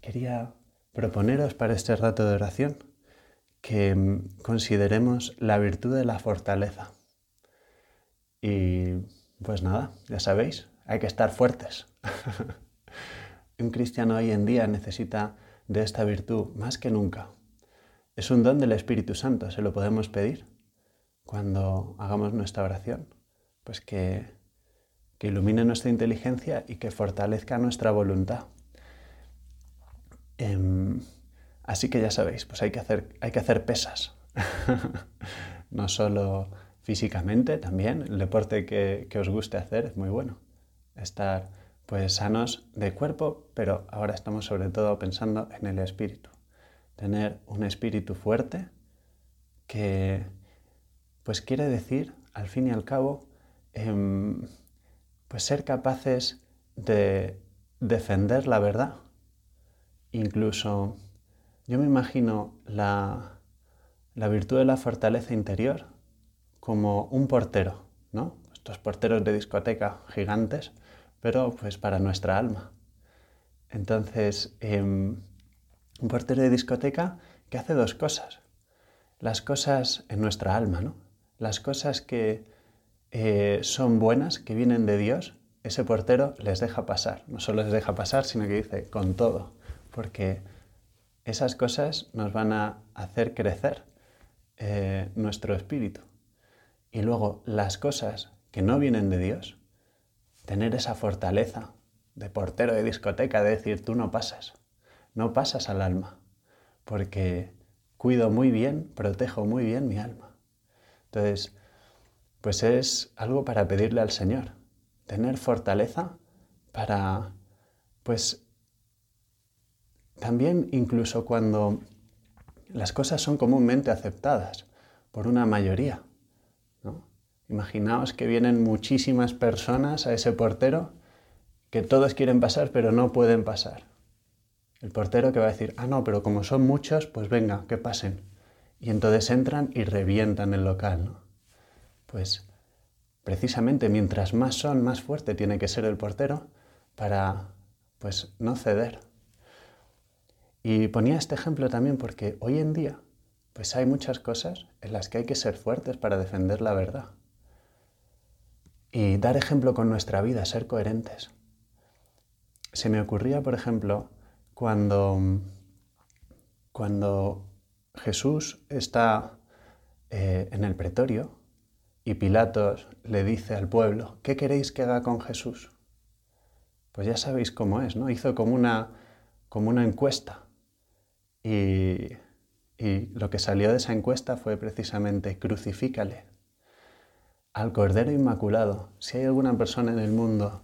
quería proponeros para este rato de oración que consideremos la virtud de la fortaleza. Y pues nada, ya sabéis, hay que estar fuertes. un cristiano hoy en día necesita de esta virtud más que nunca. Es un don del Espíritu Santo, se lo podemos pedir cuando hagamos nuestra oración. Pues que, que ilumine nuestra inteligencia y que fortalezca nuestra voluntad. Em, así que ya sabéis, pues hay que hacer, hay que hacer pesas. no solo físicamente, también el deporte que, os guste hacer es muy bueno. Estar pues sanos de cuerpo, pero ahora estamos sobre todo pensando en el espíritu. Tener un espíritu fuerte que pues quiere decir, al fin y al cabo, em, pues ser capaces de defender la verdad. Incluso yo me imagino la, la virtud de la fortaleza interior como un portero, ¿no? Estos porteros de discoteca gigantes pero pues para nuestra alma. Entonces, em, un portero de discoteca que hace dos cosas. Las cosas en nuestra alma, ¿no? Las cosas que eh, son buenas, que vienen de Dios, ese portero les deja pasar. No solo les deja pasar, sino que dice con todo, porque esas cosas nos van a hacer crecer eh, nuestro espíritu. Y luego las cosas que no vienen de Dios, tener esa fortaleza de portero de discoteca, de decir, tú no pasas, no pasas al alma, porque cuido muy bien, protejo muy bien mi alma. Entonces, pues es algo para pedirle al Señor, tener fortaleza para, pues, también incluso cuando las cosas son comúnmente aceptadas por una mayoría, Imaginaos que vienen muchísimas personas a ese portero que todos quieren pasar pero no pueden pasar. El portero que va a decir, ah, no, pero como son muchos, pues venga, que pasen. Y entonces entran y revientan el local. Pues precisamente mientras más son, más fuerte tiene que ser el portero para pues no ceder. Y ponía este ejemplo también porque hoy en día pues hay muchas cosas en las que hay que ser fuertes para defender la verdad y dar ejemplo con nuestra vida, ser coherentes. Se me ocurría, por ejemplo, cuando, cuando Jesús está eh, en el pretorio y Pilatos le dice al pueblo, ¿qué queréis que haga con Jesús? Pues ya sabéis cómo es, ¿no? Hizo como una, como una encuesta y, y lo que salió de esa encuesta fue precisamente crucifícale, al Cordero Inmaculado. Si hay alguna persona en el mundo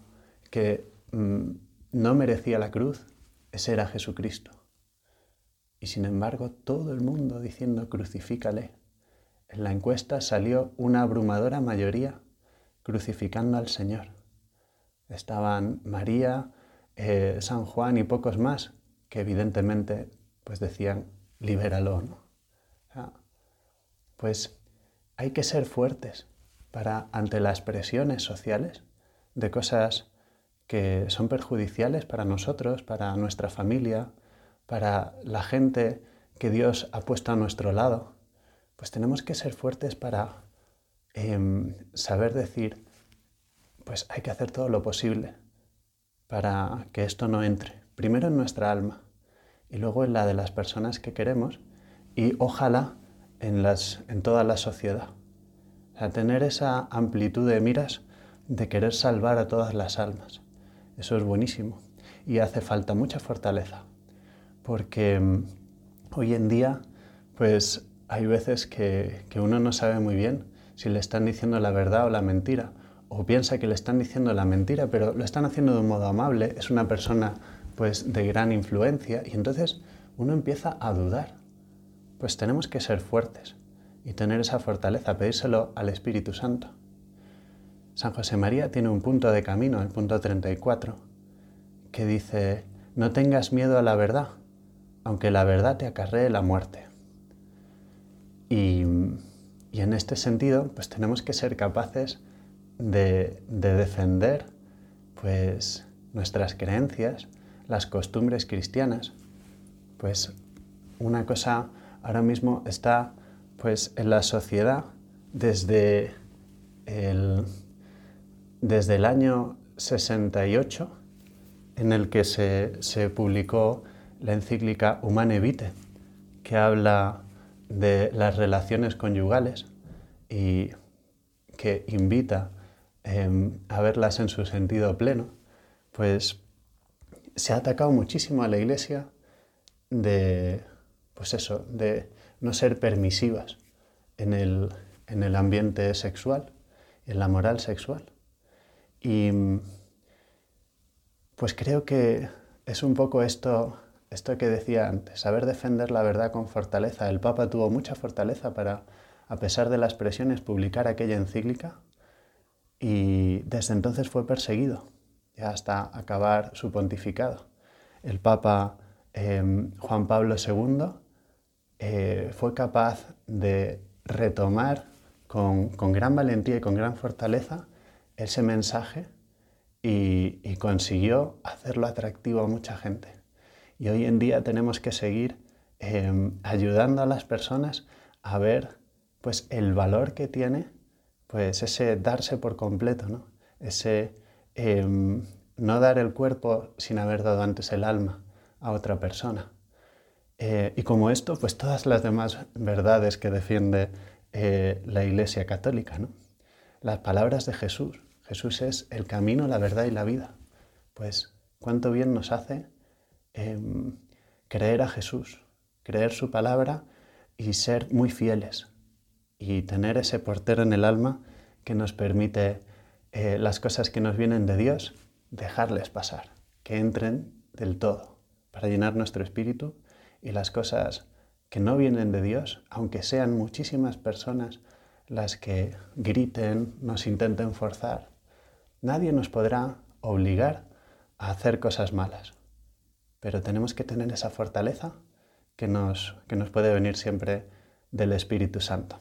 que mm, no merecía la cruz, ese era Jesucristo. Y sin embargo, todo el mundo diciendo crucifícale. En la encuesta salió una abrumadora mayoría crucificando al Señor. Estaban María, eh, San Juan y pocos más que evidentemente pues decían libéralo. pues hay que ser fuertes, para ante las presiones sociales de cosas que son perjudiciales para nosotros, para nuestra familia, para la gente que Dios ha puesto a nuestro lado, pues tenemos que ser fuertes para em, saber decir, pues hay que hacer todo lo posible para que esto no entre, primero en nuestra alma y luego en la de las personas que queremos y ojalá en, las, en toda la sociedad a tener esa amplitud de miras de querer salvar a todas las almas. Eso es buenísimo y hace falta mucha fortaleza, porque mm, hoy en día pues hay veces que, que uno no sabe muy bien si le están diciendo la verdad o la mentira, o piensa que le están diciendo la mentira, pero lo están haciendo de un modo amable, es una persona pues de gran influencia y entonces uno empieza a dudar. Pues tenemos que ser fuertes y tener esa fortaleza, pedírselo al Espíritu Santo. San José María tiene un punto de camino, el punto 34, que dice, no tengas miedo a la verdad, aunque la verdad te acarree la muerte. Y, en este sentido, pues tenemos que ser capaces de, de defender pues, nuestras creencias, las costumbres cristianas, pues una cosa ahora mismo está pues en la sociedad desde el, desde el año 68 en el que se, se publicó la encíclica Humane Vitae, que habla de las relaciones conyugales y que invita em, a verlas en su sentido pleno, pues se ha atacado muchísimo a la Iglesia de, pues eso, de no ser permisivas en el, en el ambiente sexual, en la moral sexual. Y pues creo que es un poco esto, esto que decía antes, saber defender la verdad con fortaleza. El Papa tuvo mucha fortaleza para, a pesar de las presiones, publicar aquella encíclica y desde entonces fue perseguido, hasta acabar su pontificado. El Papa em, Juan Pablo II eh, fue capaz de retomar con, gran valentía y con gran fortaleza ese mensaje y, consiguió hacerlo atractivo a mucha gente. Y hoy en día tenemos que seguir em, ayudando a las personas a ver pues, el valor que tiene pues, ese darse por completo, ¿no? ese em, no dar el cuerpo sin haber dado antes el alma a otra persona. Eh, y como esto, pues todas las demás verdades que defiende eh, la Iglesia Católica. ¿no? Las palabras de Jesús. Jesús es el camino, la verdad y la vida. Pues cuánto bien nos hace em, creer a Jesús, creer su palabra y ser muy fieles y tener ese portero en el alma que nos permite eh, las cosas que nos vienen de Dios, dejarles pasar, que entren del todo, para llenar nuestro espíritu y las cosas que no vienen de Dios, aunque sean muchísimas personas las que griten, nos intenten forzar, nadie nos podrá obligar a hacer cosas malas. Pero tenemos que tener esa fortaleza que nos, que nos puede venir siempre del Espíritu Santo.